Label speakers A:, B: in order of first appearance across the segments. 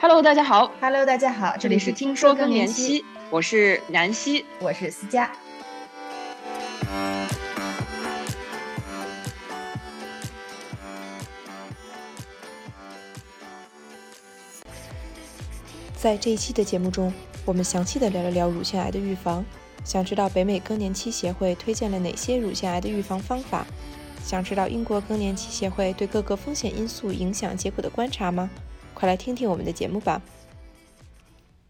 A: Hello，大家好。
B: Hello，大家好，
A: 这里是听说更年期，我是南希，
B: 我是思佳。
C: 在这一期的节目中，我们详细的聊了聊乳腺癌的预防。想知道北美更年期协会推荐了哪些乳腺癌的预防方法？想知道英国更年期协会对各个风险因素影响结果的观察吗？快来听听我们的节目吧。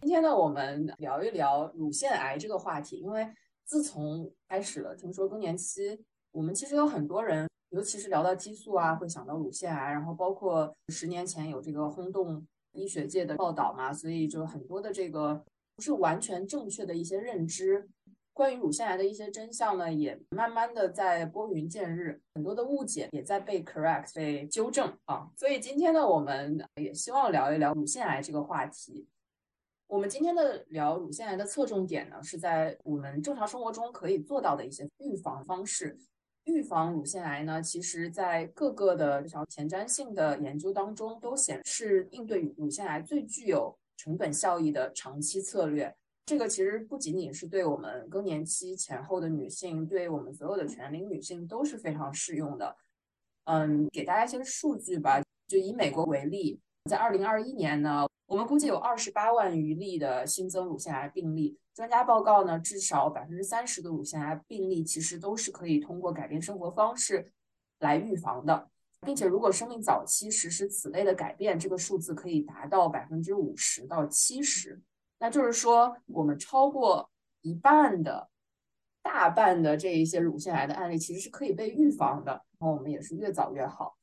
D: 今天呢，我们聊一聊乳腺癌这个话题，因为自从开始了听说更年期，我们其实有很多人，尤其是聊到激素啊，会想到乳腺癌，然后包括十年前有这个轰动医学界的报道嘛，所以就很多的这个不是完全正确的一些认知。关于乳腺癌的一些真相呢，也慢慢的在拨云见日，很多的误解也在被 correct 被纠正啊。所以今天呢，我们也希望聊一聊乳腺癌这个话题。我们今天的聊乳腺癌的侧重点呢，是在我们正常生活中可以做到的一些预防方式。预防乳腺癌呢，其实在各个的这条前瞻性的研究当中都显示，应对乳腺癌最具有成本效益的长期策略。这个其实不仅仅是对我们更年期前后的女性，对我们所有的全龄女性都是非常适用的。嗯，给大家一些数据吧，就以美国为例，在二零二一年呢，我们估计有二十八万余例的新增乳腺癌病例。专家报告呢，至少百分之三十的乳腺癌病例其实都是可以通过改变生活方式来预防的，并且如果生命早期实施此类的改变，这个数字可以达到百分之五十到七十。那就是说，我们超过一半的、大半的这一些乳腺癌的案例，其实是可以被预防的。然后我们也是越早越好。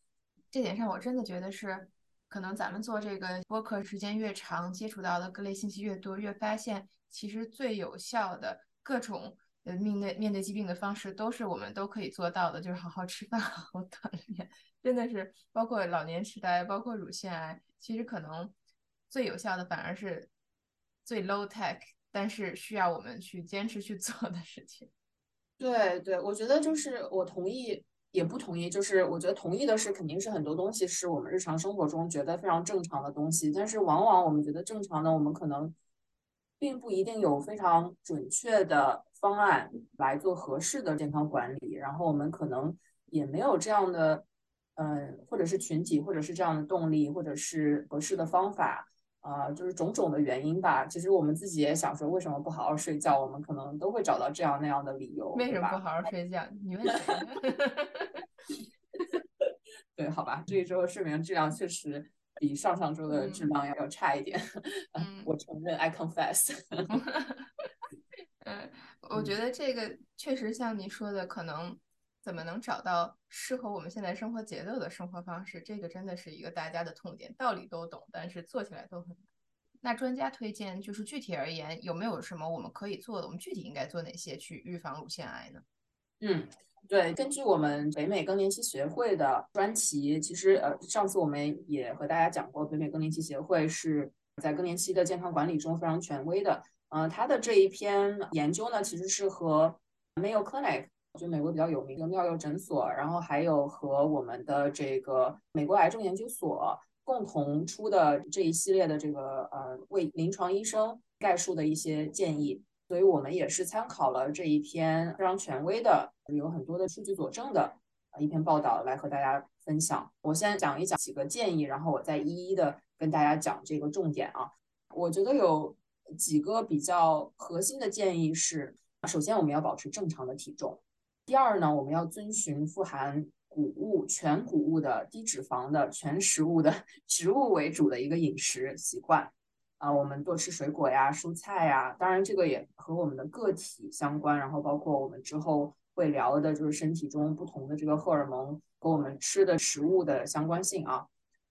E: 这点上，我真的觉得是，可能咱们做这个播客时间越长，接触到的各类信息越多，越发现其实最有效的各种呃面对面对疾病的方式，都是我们都可以做到的，就是好好吃饭，好好锻炼。真的是，包括老年痴呆，包括乳腺癌，其实可能最有效的反而是。最 low tech，但是需要我们去坚持去做的事情。
D: 对对，我觉得就是我同意，也不同意。就是我觉得同意的是，肯定是很多东西是我们日常生活中觉得非常正常的东西，但是往往我们觉得正常的，我们可能并不一定有非常准确的方案来做合适的健康管理，然后我们可能也没有这样的，嗯，或者是群体，或者是这样的动力，或者是合适的方法。啊、呃，就是种种的原因吧。其实我们自己也想说，为什么不好好睡觉？我们可能都会找到这样那样的理由。
E: 为什么不好好 睡觉？你问谁？
D: 对，好吧，这一周的睡眠质量确实比上上周的质量要要差一点。
E: 嗯，
D: 我承认，I confess。
E: 嗯，我觉得这个确实像你说的，可能。怎么能找到适合我们现在生活节奏的生活方式？这个真的是一个大家的痛点，道理都懂，但是做起来都很难。那专家推荐，就是具体而言，有没有什么我们可以做的？我们具体应该做哪些去预防乳腺癌呢？
D: 嗯，对，根据我们北美更年期协会的专题，其实呃，上次我们也和大家讲过，北美更年期协会是在更年期的健康管理中非常权威的。呃，他的这一篇研究呢，其实是和 Mayo Clinic。就美国比较有名的妙药诊所，然后还有和我们的这个美国癌症研究所共同出的这一系列的这个呃为临床医生概述的一些建议，所以我们也是参考了这一篇非常权威的、有很多的数据佐证的一篇报道来和大家分享。我先讲一讲几个建议，然后我再一一的跟大家讲这个重点啊。我觉得有几个比较核心的建议是：首先我们要保持正常的体重。第二呢，我们要遵循富含谷物、全谷物的低脂肪的全食物的 植物为主的一个饮食习惯啊，我们多吃水果呀、蔬菜呀。当然，这个也和我们的个体相关，然后包括我们之后会聊的，就是身体中不同的这个荷尔蒙和我们吃的食物的相关性啊。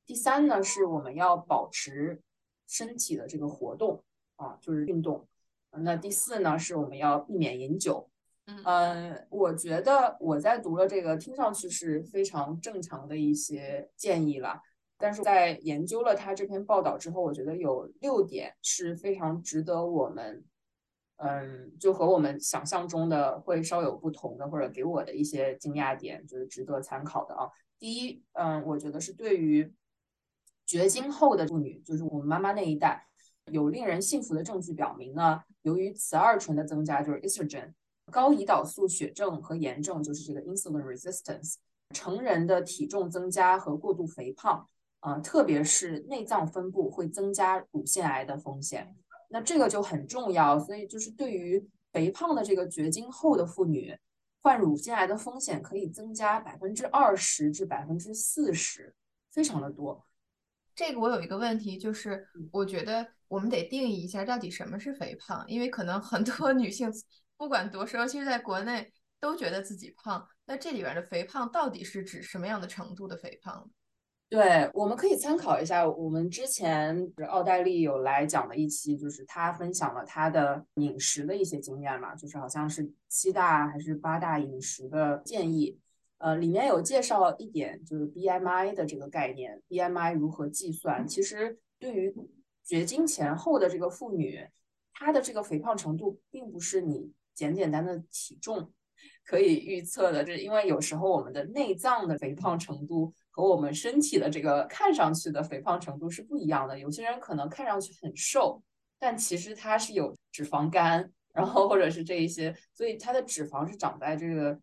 D: 第三呢，是我们要保持身体的这个活动啊，就是运动。那第四呢，是我们要避免饮酒。嗯，我觉得我在读了这个，听上去是非常正常的一些建议了。但是在研究了他这篇报道之后，我觉得有六点是非常值得我们，嗯，就和我们想象中的会稍有不同的，或者给我的一些惊讶点，就是值得参考的啊。第一，嗯，我觉得是对于绝经后的妇女，就是我们妈妈那一代，有令人信服的证据表明呢，由于雌二醇的增加，就是 estrogen，高胰岛素血症和炎症，就是这个 insulin resistance，成人的体重增加和过度肥胖，啊，特别是内脏分布会增加乳腺癌的风险。那这个就很重要，所以就是对于肥胖的这个绝经后的妇女，患乳腺癌的风险可以增加百分之二十至百分之四十，非常的多。
E: 这个我有一个问题，就是我觉得我们得定义一下到底什么是肥胖，因为可能很多女性不管多瘦，其实在国内都觉得自己胖。那这里边的肥胖到底是指什么样的程度的肥胖？
D: 对，我们可以参考一下，我们之前奥黛丽有来讲的一期，就是她分享了她的饮食的一些经验嘛，就是好像是七大还是八大饮食的建议。呃，里面有介绍一点，就是 BMI 的这个概念，BMI 如何计算？其实对于绝经前后的这个妇女，她的这个肥胖程度，并不是你简简单的体重可以预测的。就是因为有时候我们的内脏的肥胖程度和我们身体的这个看上去的肥胖程度是不一样的。有些人可能看上去很瘦，但其实他是有脂肪肝，然后或者是这一些，所以他的脂肪是长在这个。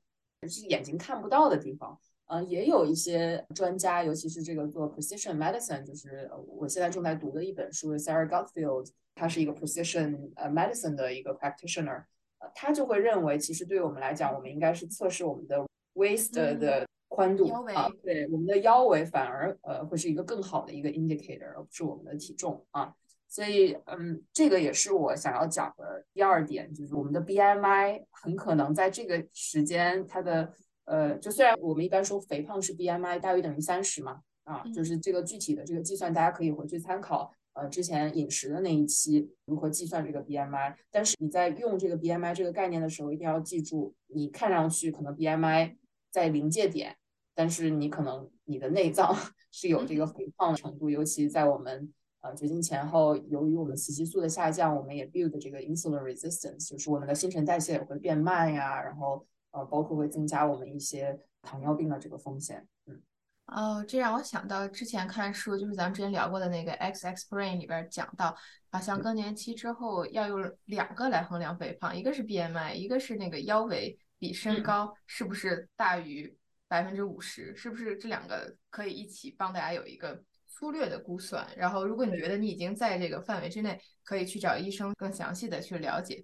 D: 是眼睛看不到的地方，嗯，也有一些专家，尤其是这个做 precision medicine，就是我现在正在读的一本书，Sarah Gottfield，他是一个 precision 呃 medicine 的一个 practitioner，他就会认为，其实对于我们来讲，我们应该是测试我们的 waist 的宽度啊，对，我们的腰围反而呃会是一个更好的一个 indicator，而不是我们的体重啊。所以，嗯，这个也是我想要讲的第二点，就是我们的 BMI 很可能在这个时间，它的呃，就虽然我们一般说肥胖是 BMI 大于等于三十嘛，啊，就是这个具体的这个计算，大家可以回去参考，呃，之前饮食的那一期如何计算这个 BMI。但是你在用这个 BMI 这个概念的时候，一定要记住，你看上去可能 BMI 在临界点，但是你可能你的内脏 是有这个肥胖的程度，尤其在我们。呃，绝经前后，由于我们雌激素的下降，我们也 build 这个 insulin resistance，就是我们的新陈代谢也会变慢呀，然后呃，包括会增加我们一些糖尿病的这个风险。嗯，
E: 哦，这让我想到之前看书，就是咱们之前聊过的那个 X X Brain 里边讲到，好像更年期之后要用两个来衡量肥胖，一个是 BMI，一个是那个腰围比身高是不是大于百分之五十，是不是这两个可以一起帮大家有一个。粗略的估算，然后如果你觉得你已经在这个范围之内，可以去找医生更详细的去了解。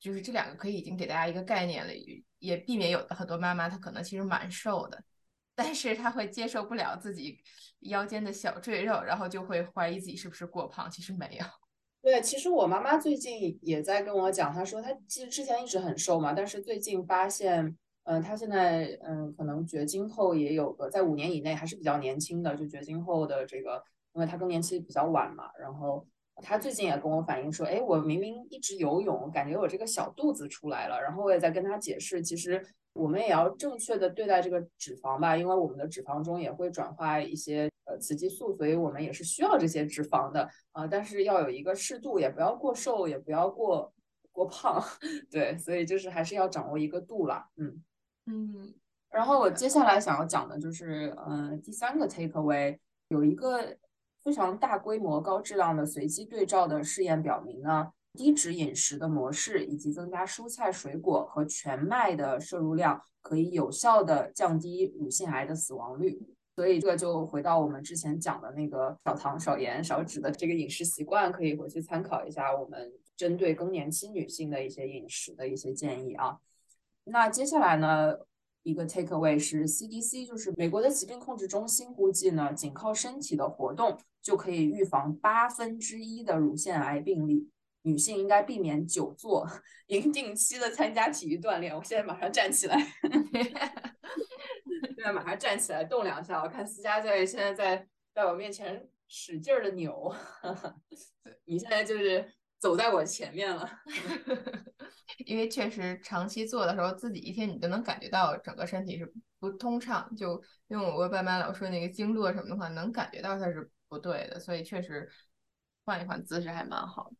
E: 就是这两个可以已经给大家一个概念了，也避免有的很多妈妈她可能其实蛮瘦的，但是他会接受不了自己腰间的小赘肉，然后就会怀疑自己是不是过胖，其实没有。
D: 对，其实我妈妈最近也在跟我讲，她说她其实之前一直很瘦嘛，但是最近发现。嗯，她现在嗯，可能绝经后也有个在五年以内还是比较年轻的，就绝经后的这个，因为她更年期比较晚嘛。然后她最近也跟我反映说，哎，我明明一直游泳，感觉我这个小肚子出来了。然后我也在跟她解释，其实我们也要正确的对待这个脂肪吧，因为我们的脂肪中也会转化一些呃雌激素，所以我们也是需要这些脂肪的啊。但是要有一个适度，也不要过瘦，也不要过过胖，对，所以就是还是要掌握一个度啦，嗯。
E: 嗯，
D: 然后我接下来想要讲的就是，嗯，第三个 take away 有一个非常大规模、高质量的随机对照的试验表明呢，低脂饮食的模式以及增加蔬菜水果和全麦的摄入量，可以有效的降低乳腺癌的死亡率。所以这个就回到我们之前讲的那个少糖、少盐、少脂的这个饮食习惯，可以回去参考一下我们针对更年期女性的一些饮食的一些建议啊。那接下来呢，一个 take away 是 CDC，就是美国的疾病控制中心估计呢，仅靠身体的活动就可以预防八分之一的乳腺癌病例。女性应该避免久坐，应定期的参加体育锻炼。我现在马上站起来，现在马上站起来动两下。我看思佳在现在在在我面前使劲的扭，你现在就是走在我前面了。
E: 因为确实长期做的时候，自己一天你都能感觉到整个身体是不通畅。就用我爸妈老说那个经络什么的话，能感觉到它是不对的，所以确实换一换姿势还蛮好的。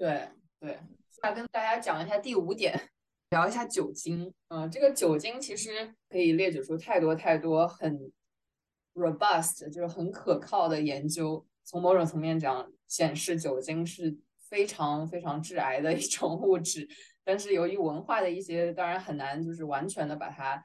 D: 对对，那跟大家讲一下第五点，聊一下酒精。嗯，这个酒精其实可以列举出太多太多很 robust，就是很可靠的研究。从某种层面讲，显示酒精是非常非常致癌的一种物质。但是由于文化的一些，当然很难就是完全的把它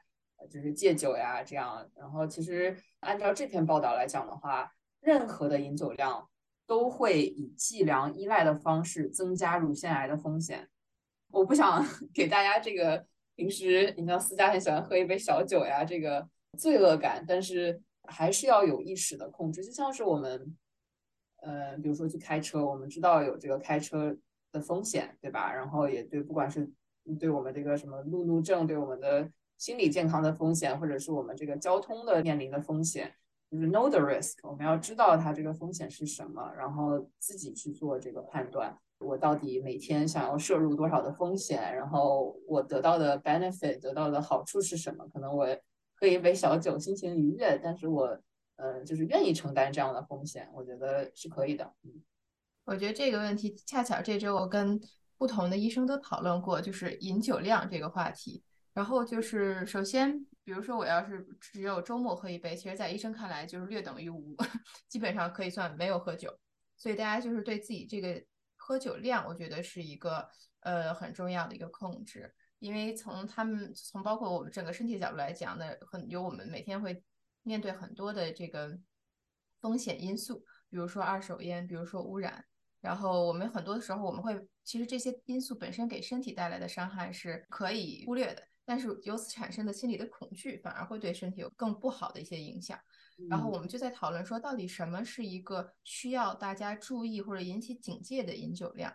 D: 就是戒酒呀这样。然后其实按照这篇报道来讲的话，任何的饮酒量都会以计量依赖的方式增加乳腺癌的风险。我不想 给大家这个平时你像私家很喜欢喝一杯小酒呀这个罪恶感，但是还是要有意识的控制。就像是我们呃，比如说去开车，我们知道有这个开车。的风险，对吧？然后也对，不管是对我们这个什么路怒症，对我们的心理健康的风险，或者是我们这个交通的面临的风险，就是 know the risk，我们要知道它这个风险是什么，然后自己去做这个判断。我到底每天想要摄入多少的风险？然后我得到的 benefit，得到的好处是什么？可能我喝一杯小酒，心情愉悦，但是我呃，就是愿意承担这样的风险，我觉得是可以的。嗯。
E: 我觉得这个问题恰巧这周我跟不同的医生都讨论过，就是饮酒量这个话题。然后就是首先，比如说我要是只有周末喝一杯，其实在医生看来就是略等于无，基本上可以算没有喝酒。所以大家就是对自己这个喝酒量，我觉得是一个呃很重要的一个控制。因为从他们从包括我们整个身体角度来讲呢，很有我们每天会面对很多的这个风险因素，比如说二手烟，比如说污染。然后我们很多的时候，我们会其实这些因素本身给身体带来的伤害是可以忽略的，但是由此产生的心理的恐惧反而会对身体有更不好的一些影响。然后我们就在讨论说，到底什么是一个需要大家注意或者引起警戒的饮酒量？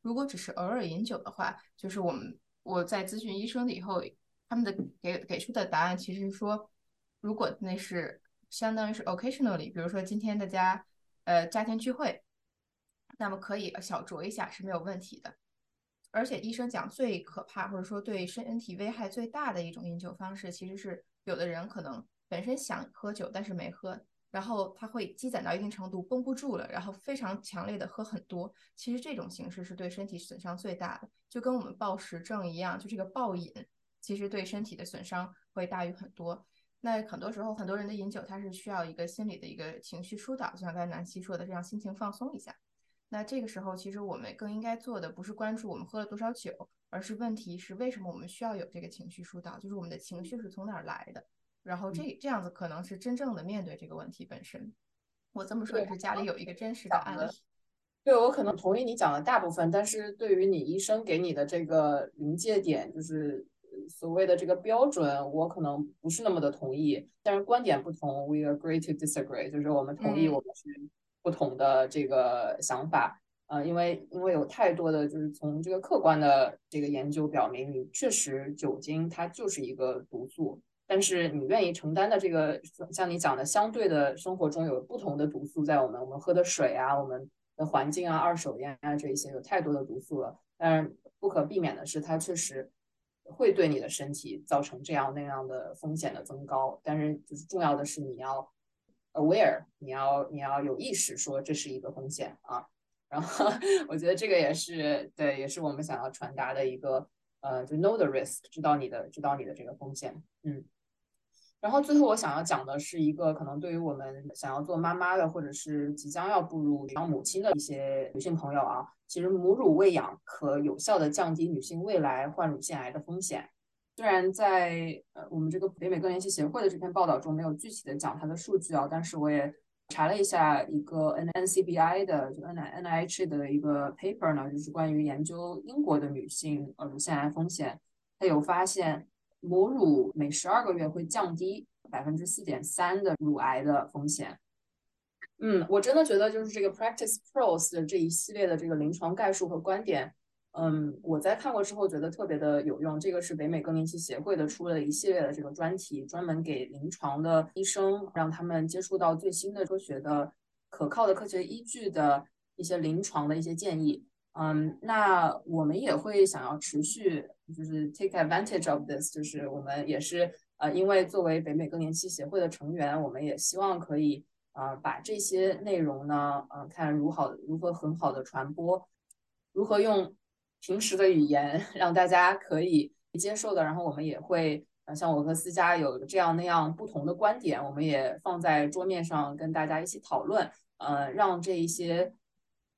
E: 如果只是偶尔饮酒的话，就是我们我在咨询医生的以后，他们的给给出的答案其实是说，如果那是相当于是 occasionally，比如说今天大家呃家庭聚会。那么可以小酌一下是没有问题的，而且医生讲最可怕或者说对身体危害最大的一种饮酒方式，其实是有的人可能本身想喝酒但是没喝，然后他会积攒到一定程度绷不住了，然后非常强烈的喝很多。其实这种形式是对身体损伤最大的，就跟我们暴食症一样，就这个暴饮其实对身体的损伤会大于很多。那很多时候很多人的饮酒他是需要一个心理的一个情绪疏导，就像刚才南希说的，让心情放松一下。那这个时候，其实我们更应该做的不是关注我们喝了多少酒，而是问题是为什么我们需要有这个情绪疏导，就是我们的情绪是从哪儿来的。然后这这样子可能是真正的面对这个问题本身。我这么说也是家里有一个真实的案例。
D: 对我可能同意你讲的大部分，但是对于你医生给你的这个临界点，就是所谓的这个标准，我可能不是那么的同意。但是观点不同，we agree to disagree，就是我们同意我们是。不同的这个想法，呃，因为因为有太多的就是从这个客观的这个研究表明，你确实酒精它就是一个毒素，但是你愿意承担的这个，像你讲的，相对的生活中有不同的毒素在我们我们喝的水啊，我们的环境啊，二手烟啊这一些有太多的毒素了，但是不可避免的是，它确实会对你的身体造成这样那样的风险的增高，但是就是重要的是你要。aware，你要你要有意识说这是一个风险啊，然后我觉得这个也是对，也是我们想要传达的一个呃，就 know the risk，知道你的知道你的这个风险，嗯，然后最后我想要讲的是一个可能对于我们想要做妈妈的或者是即将要步入当母亲的一些女性朋友啊，其实母乳喂养可有效的降低女性未来患乳腺癌的风险。虽然在呃我们这个北美更年期协会的这篇报道中没有具体的讲它的数据啊，但是我也查了一下一个 N N C B I 的就 N N I H 的一个 paper 呢，就是关于研究英国的女性呃乳腺癌风险，它有发现母乳每十二个月会降低百分之四点三的乳癌的风险。嗯，我真的觉得就是这个 Practice Pros 的这一系列的这个临床概述和观点。嗯，我在看过之后觉得特别的有用。这个是北美更年期协会的出了一系列的这个专题，专门给临床的医生，让他们接触到最新的科学的、可靠的科学依据的一些临床的一些建议。嗯，那我们也会想要持续就是 take advantage of this，就是我们也是呃，因为作为北美更年期协会的成员，我们也希望可以呃把这些内容呢，呃，看如好如何很好的传播，如何用。平时的语言 让大家可以接受的，然后我们也会像我和思佳有这样那样不同的观点，我们也放在桌面上跟大家一起讨论，呃，让这一些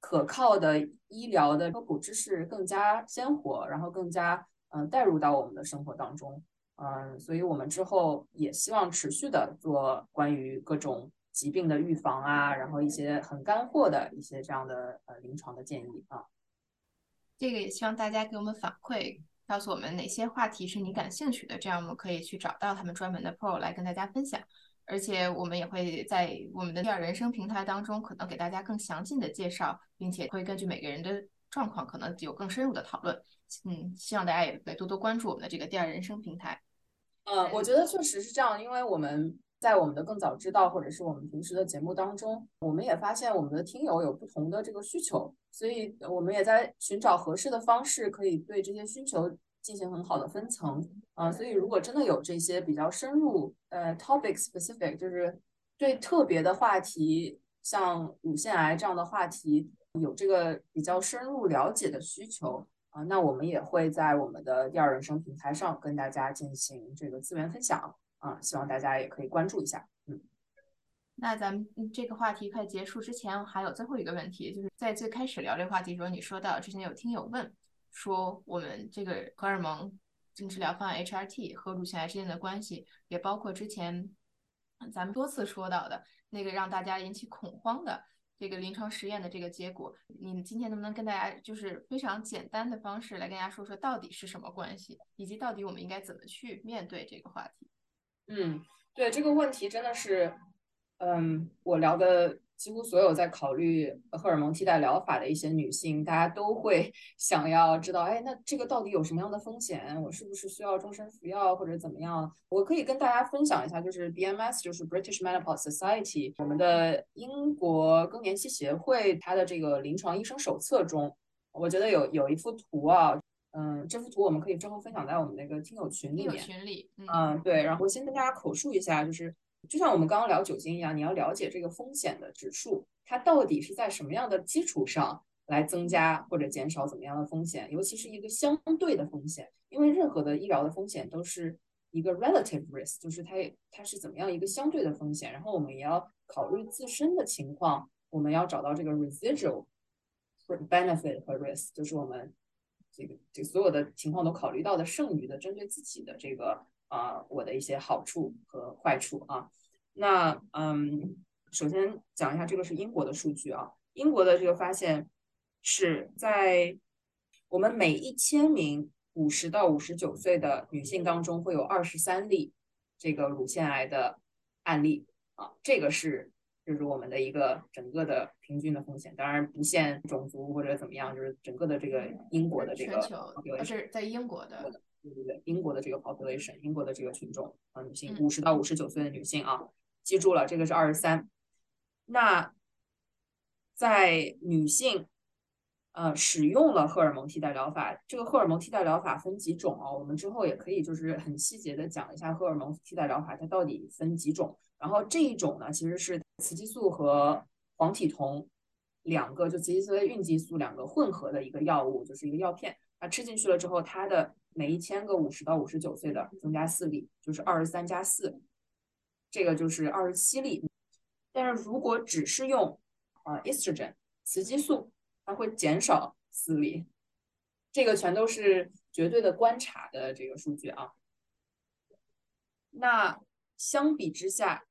D: 可靠的医疗的科普知识更加鲜活，然后更加嗯带入到我们的生活当中。嗯，所以我们之后也希望持续的做关于各种疾病的预防啊，然后一些很干货的一些这样的呃临床的建议啊。
E: 这个也希望大家给我们反馈，告诉我们哪些话题是你感兴趣的，这样我们可以去找到他们专门的 Pro 来跟大家分享。而且我们也会在我们的第二人生平台当中，可能给大家更详尽的介绍，并且会根据每个人的状况，可能有更深入的讨论。嗯，希望大家也来多多关注我们的这个第二人生平台。
D: 嗯，我觉得确实是这样，因为我们在我们的更早知道，或者是我们平时的节目当中，我们也发现我们的听友有不同的这个需求，所以我们也在寻找合适的方式，可以对这些需求进行很好的分层。啊，所以如果真的有这些比较深入，呃，topic specific，就是对特别的话题，像乳腺癌这样的话题，有这个比较深入了解的需求。啊，那我们也会在我们的第二人生平台上跟大家进行这个资源分享啊，希望大家也可以关注一下。嗯，
E: 那咱们这个话题快结束之前，还有最后一个问题，就是在最开始聊这个话题时候，你说到之前有听友问说，我们这个荷尔蒙治疗方案 HRT 和乳腺癌之间的关系，也包括之前咱们多次说到的那个让大家引起恐慌的。这个临床实验的这个结果，你今天能不能跟大家就是非常简单的方式来跟大家说说到底是什么关系，以及到底我们应该怎么去面对这个话题？
D: 嗯，对这个问题真的是，嗯，我聊的。几乎所有在考虑荷尔蒙替代疗法的一些女性，大家都会 想要知道，哎，那这个到底有什么样的风险？我是不是需要终身服药或者怎么样？我可以跟大家分享一下，就是 BMS，就是 British Menopause Society，我们的英国更年期协会，它的这个临床医生手册中，我觉得有有一幅图啊，嗯，这幅图我们可以之后分享在我们那个听友群里面。
E: 群里，
D: 嗯，对，然后先跟大家口述一下，就是。就像我们刚刚聊酒精一样，你要了解这个风险的指数，它到底是在什么样的基础上来增加或者减少怎么样的风险，尤其是一个相对的风险，因为任何的医疗的风险都是一个 relative risk，就是它它是怎么样一个相对的风险，然后我们也要考虑自身的情况，我们要找到这个 residual benefit 和 risk，就是我们这个这所有的情况都考虑到的剩余的针对自己的这个。啊，我的一些好处和坏处啊，那嗯，首先讲一下这个是英国的数据啊，英国的这个发现是在我们每一千名五十到五十九岁的女性当中会有二十三例这个乳腺癌的案例啊，这个是就是我们的一个整个的平均的风险，当然不限种族或者怎么样，就是整个的这个英国的这个，
E: 它是在英国的。
D: 对对对，英国的这个 population，英国的这个群众啊，女性五十到五十九岁的女性啊，记住了，这个是二十三。那在女性呃使用了荷尔蒙替代疗法，这个荷尔蒙替代疗法分几种啊？我们之后也可以就是很细节的讲一下荷尔蒙替代疗法它到底分几种。然后这一种呢，其实是雌激素和黄体酮两个，就雌激素和孕激素两个混合的一个药物，就是一个药片。它吃进去了之后，它的每一千个五十到五十九岁的增加四例，就是二十三加四，这个就是二十七例。但是如果只是用啊 estrogen 雌激素，它会减少四例。这个全都是绝对的观察的这个数据啊。那相比之下，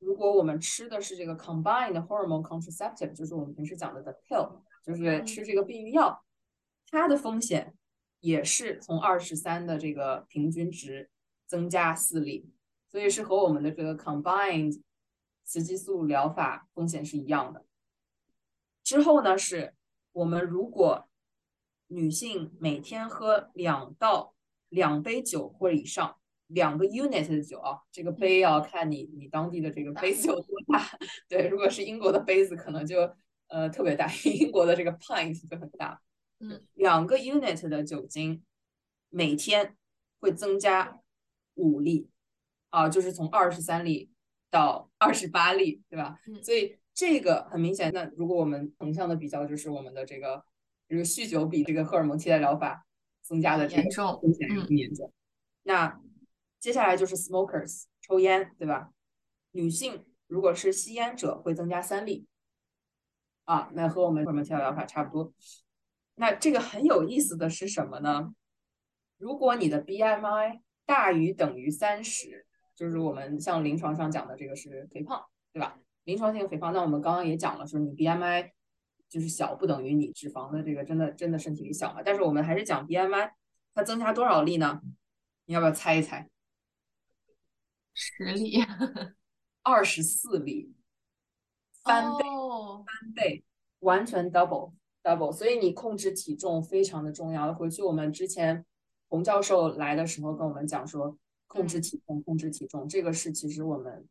D: 如果我们吃的是这个 combined hormone contraceptive，就是我们平时讲的 the pill，就是吃这个避孕药，它的风险。也是从二十三的这个平均值增加四例，所以是和我们的这个 combined 雌激素疗法风险是一样的。之后呢，是我们如果女性每天喝两到两杯酒或以上，两个 unit 的酒啊，这个杯要看你你当地的这个杯子有多大。对，如果是英国的杯子，可能就呃特别大，英国的这个 pint 就很大。
E: 嗯，
D: 两个 unit 的酒精每天会增加五粒，啊，就是从二十三粒到二十八粒，对吧？
E: 嗯，
D: 所以这个很明显。那如果我们横向的比较，就是我们的这个这个酗酒比这个荷尔蒙替代疗法增加的这个风险更严重。那接下来就是 smokers，抽烟，对吧？女性如果是吸烟者，会增加三例。啊，那和我们荷尔蒙替代疗法差不多。那这个很有意思的是什么呢？如果你的 BMI 大于等于三十，就是我们像临床上讲的这个是肥胖，对吧？临床性肥胖，那我们刚刚也讲了，说你 BMI 就是小不等于你脂肪的这个真的真的身体里小嘛。但是我们还是讲 BMI，它增加多少例呢？你要不要猜一猜？
E: 十例，
D: 二十四例。翻倍，翻倍，完全 double double，所以你控制体重非常的重要。回去我们之前洪教授来的时候跟我们讲说，控制体重，控制体重，这个是其实我们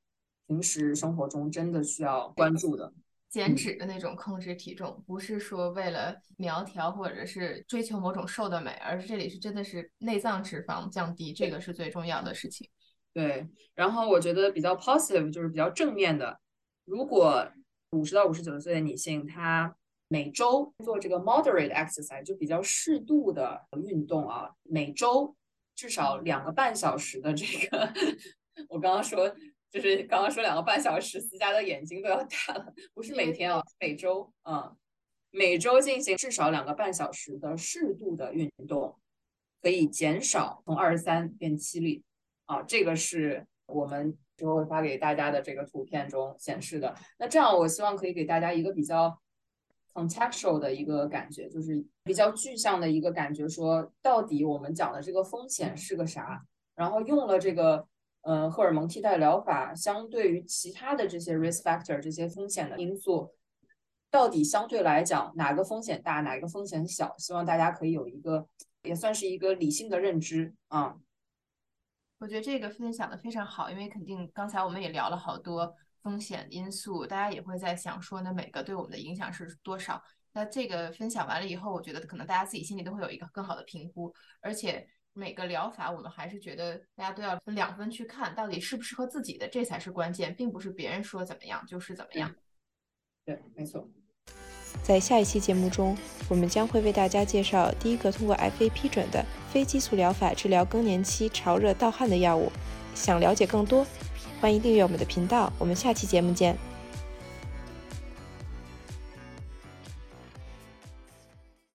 D: 平时生活中真的需要关注的。
E: 减脂的那种控制体重，不是说为了苗条或者是追求某种瘦的美，而是这里是真的是内脏脂肪降低，这个是最重要的事情。
D: 对，然后我觉得比较 positive 就是比较正面的，如果。五十到五十九岁的女性，她每周做这个 moderate exercise，就比较适度的运动啊，每周至少两个半小时的这个，我刚刚说就是刚刚说两个半小时，思佳的眼睛都要大了，不是每天啊，每周啊，每周进行至少两个半小时的适度的运动，可以减少从二十三变七例啊，这个是我们。之后会发给大家的这个图片中显示的。那这样，我希望可以给大家一个比较 contextual 的一个感觉，就是比较具象的一个感觉，说到底我们讲的这个风险是个啥？然后用了这个呃荷尔蒙替代疗法，相对于其他的这些 risk factor 这些风险的因素，到底相对来讲哪个风险大，哪个风险小？希望大家可以有一个也算是一个理性的认知啊。
E: 我觉得这个分享的非常好，因为肯定刚才我们也聊了好多风险因素，大家也会在想说，那每个对我们的影响是多少？那这个分享完了以后，我觉得可能大家自己心里都会有一个更好的评估，而且每个疗法我们还是觉得大家都要分两分去看，到底适不适合自己的，这才是关键，并不是别人说怎么样就是怎么样。
D: 对，没错。
C: 在下一期节目中，我们将会为大家介绍第一个通过 FA 批准的非激素疗法治疗更年期潮热盗汗的药物。想了解更多，欢迎订阅我们的频道。我们下期节目见。